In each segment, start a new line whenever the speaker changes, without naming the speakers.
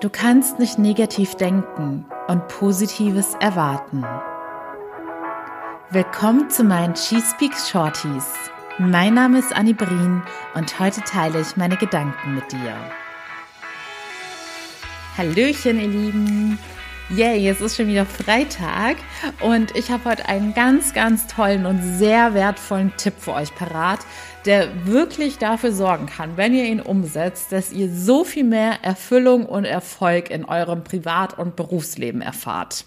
Du kannst nicht negativ denken und Positives erwarten. Willkommen zu meinen She Speaks Shorties. Mein Name ist Annie Brien und heute teile ich meine Gedanken mit dir. Hallöchen, ihr Lieben! Yay, es ist schon wieder Freitag und ich habe heute einen ganz, ganz tollen und sehr wertvollen Tipp für euch parat, der wirklich dafür sorgen kann, wenn ihr ihn umsetzt, dass ihr so viel mehr Erfüllung und Erfolg in eurem Privat- und Berufsleben erfahrt.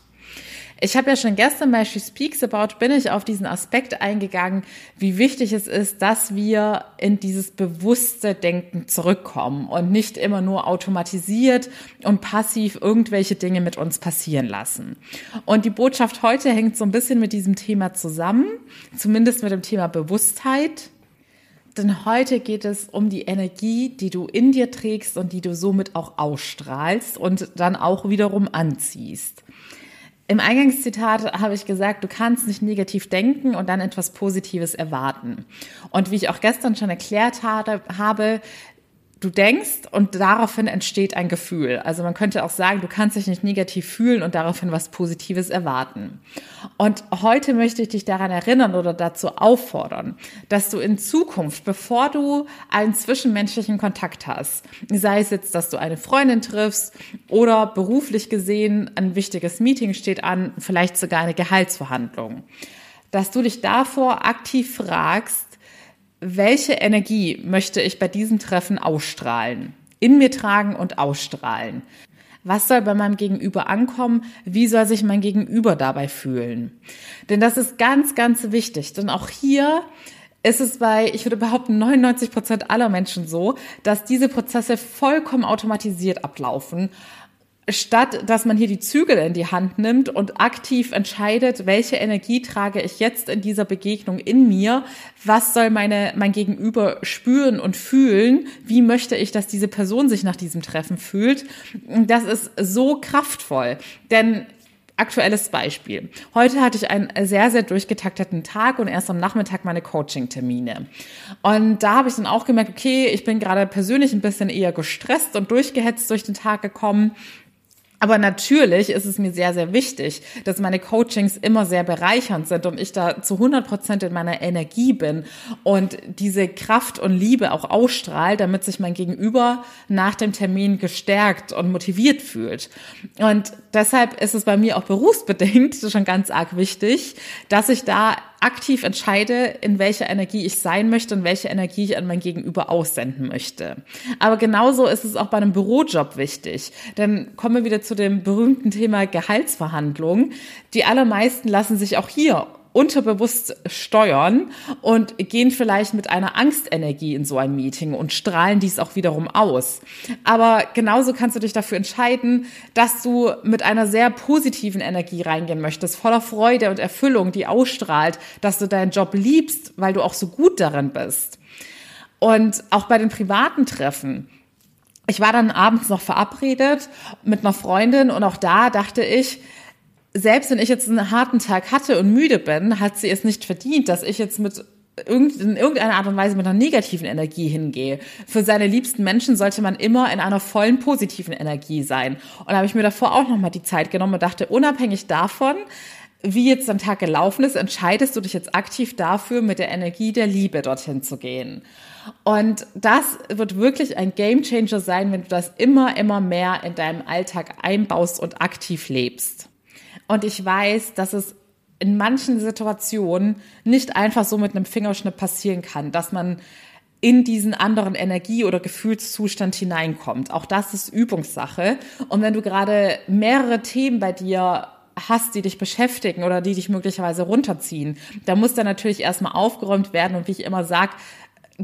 Ich habe ja schon gestern bei She Speaks About bin ich auf diesen Aspekt eingegangen, wie wichtig es ist, dass wir in dieses bewusste Denken zurückkommen und nicht immer nur automatisiert und passiv irgendwelche Dinge mit uns passieren lassen. Und die Botschaft heute hängt so ein bisschen mit diesem Thema zusammen, zumindest mit dem Thema Bewusstheit. Denn heute geht es um die Energie, die du in dir trägst und die du somit auch ausstrahlst und dann auch wiederum anziehst. Im Eingangszitat habe ich gesagt, du kannst nicht negativ denken und dann etwas Positives erwarten. Und wie ich auch gestern schon erklärt habe, du denkst und daraufhin entsteht ein Gefühl. Also man könnte auch sagen, du kannst dich nicht negativ fühlen und daraufhin was Positives erwarten. Und heute möchte ich dich daran erinnern oder dazu auffordern, dass du in Zukunft, bevor du einen zwischenmenschlichen Kontakt hast, sei es jetzt, dass du eine Freundin triffst oder beruflich gesehen ein wichtiges Meeting steht an, vielleicht sogar eine Gehaltsverhandlung, dass du dich davor aktiv fragst, welche Energie möchte ich bei diesem Treffen ausstrahlen, in mir tragen und ausstrahlen? Was soll bei meinem Gegenüber ankommen? Wie soll sich mein Gegenüber dabei fühlen? Denn das ist ganz, ganz wichtig. Denn auch hier ist es bei, ich würde behaupten, 99 Prozent aller Menschen so, dass diese Prozesse vollkommen automatisiert ablaufen statt dass man hier die Zügel in die Hand nimmt und aktiv entscheidet, welche Energie trage ich jetzt in dieser Begegnung in mir, was soll meine, mein Gegenüber spüren und fühlen, wie möchte ich, dass diese Person sich nach diesem Treffen fühlt, das ist so kraftvoll, denn Aktuelles Beispiel. Heute hatte ich einen sehr, sehr durchgetakteten Tag und erst am Nachmittag meine Coaching-Termine. Und da habe ich dann auch gemerkt, okay, ich bin gerade persönlich ein bisschen eher gestresst und durchgehetzt durch den Tag gekommen aber natürlich ist es mir sehr, sehr wichtig, dass meine Coachings immer sehr bereichernd sind und ich da zu 100 Prozent in meiner Energie bin und diese Kraft und Liebe auch ausstrahlt, damit sich mein Gegenüber nach dem Termin gestärkt und motiviert fühlt. Und deshalb ist es bei mir auch berufsbedingt schon ganz arg wichtig, dass ich da aktiv entscheide, in welcher Energie ich sein möchte und welche Energie ich an mein Gegenüber aussenden möchte. Aber genauso ist es auch bei einem Bürojob wichtig. Denn kommen wir wieder zu dem berühmten Thema Gehaltsverhandlungen. Die allermeisten lassen sich auch hier unterbewusst steuern und gehen vielleicht mit einer Angstenergie in so ein Meeting und strahlen dies auch wiederum aus. Aber genauso kannst du dich dafür entscheiden, dass du mit einer sehr positiven Energie reingehen möchtest, voller Freude und Erfüllung, die ausstrahlt, dass du deinen Job liebst, weil du auch so gut darin bist. Und auch bei den privaten Treffen. Ich war dann abends noch verabredet mit einer Freundin und auch da dachte ich, selbst wenn ich jetzt einen harten Tag hatte und müde bin, hat sie es nicht verdient, dass ich jetzt mit in irgendeiner Art und Weise mit einer negativen Energie hingehe. Für seine liebsten Menschen sollte man immer in einer vollen positiven Energie sein. Und da habe ich mir davor auch nochmal die Zeit genommen und dachte, unabhängig davon, wie jetzt dein Tag gelaufen ist, entscheidest du dich jetzt aktiv dafür, mit der Energie der Liebe dorthin zu gehen. Und das wird wirklich ein Gamechanger sein, wenn du das immer, immer mehr in deinem Alltag einbaust und aktiv lebst. Und ich weiß, dass es in manchen Situationen nicht einfach so mit einem Fingerschnipp passieren kann, dass man in diesen anderen Energie- oder Gefühlszustand hineinkommt. Auch das ist Übungssache. Und wenn du gerade mehrere Themen bei dir hast, die dich beschäftigen oder die dich möglicherweise runterziehen, da muss dann natürlich erstmal aufgeräumt werden. Und wie ich immer sage,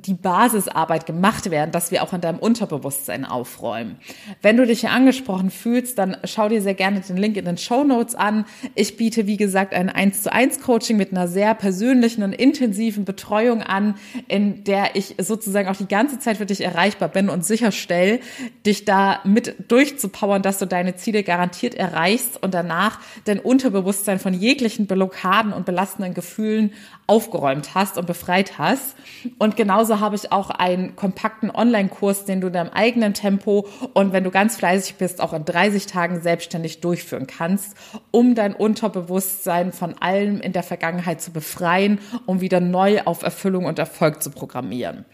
die Basisarbeit gemacht werden, dass wir auch in deinem Unterbewusstsein aufräumen. Wenn du dich hier angesprochen fühlst, dann schau dir sehr gerne den Link in den Show Notes an. Ich biete, wie gesagt, ein 1 zu 1 Coaching mit einer sehr persönlichen und intensiven Betreuung an, in der ich sozusagen auch die ganze Zeit für dich erreichbar bin und sicherstelle, dich da mit durchzupowern, dass du deine Ziele garantiert erreichst und danach dein Unterbewusstsein von jeglichen Blockaden und belastenden Gefühlen aufgeräumt hast und befreit hast. Und genauso genauso habe ich auch einen kompakten Online-Kurs, den du in deinem eigenen Tempo und wenn du ganz fleißig bist, auch in 30 Tagen selbstständig durchführen kannst, um dein Unterbewusstsein von allem in der Vergangenheit zu befreien, um wieder neu auf Erfüllung und Erfolg zu programmieren.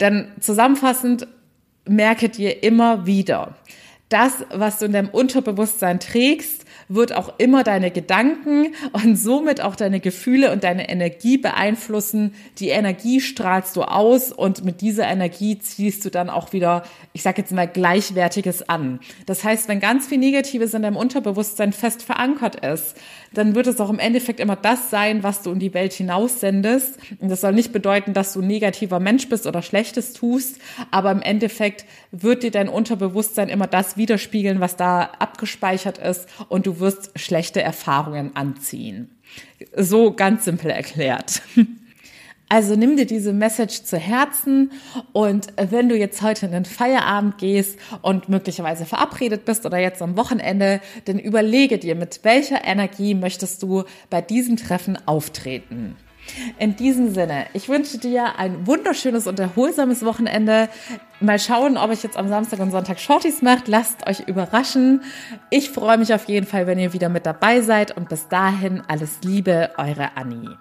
Denn zusammenfassend merke dir immer wieder, das, was du in deinem Unterbewusstsein trägst, wird auch immer deine Gedanken und somit auch deine Gefühle und deine Energie beeinflussen. Die Energie strahlst du aus und mit dieser Energie ziehst du dann auch wieder, ich sage jetzt mal, Gleichwertiges an. Das heißt, wenn ganz viel Negatives in deinem Unterbewusstsein fest verankert ist, dann wird es auch im Endeffekt immer das sein, was du in die Welt hinaus sendest. Und das soll nicht bedeuten, dass du ein negativer Mensch bist oder Schlechtes tust, aber im Endeffekt wird dir dein Unterbewusstsein immer das widerspiegeln, was da abgespeichert ist und du wirst schlechte Erfahrungen anziehen. So ganz simpel erklärt. Also nimm dir diese Message zu Herzen und wenn du jetzt heute in den Feierabend gehst und möglicherweise verabredet bist oder jetzt am Wochenende, dann überlege dir, mit welcher Energie möchtest du bei diesem Treffen auftreten. In diesem Sinne, ich wünsche dir ein wunderschönes und erholsames Wochenende. Mal schauen, ob ich jetzt am Samstag und Sonntag Shorties macht. Lasst euch überraschen. Ich freue mich auf jeden Fall, wenn ihr wieder mit dabei seid und bis dahin alles Liebe, eure Annie.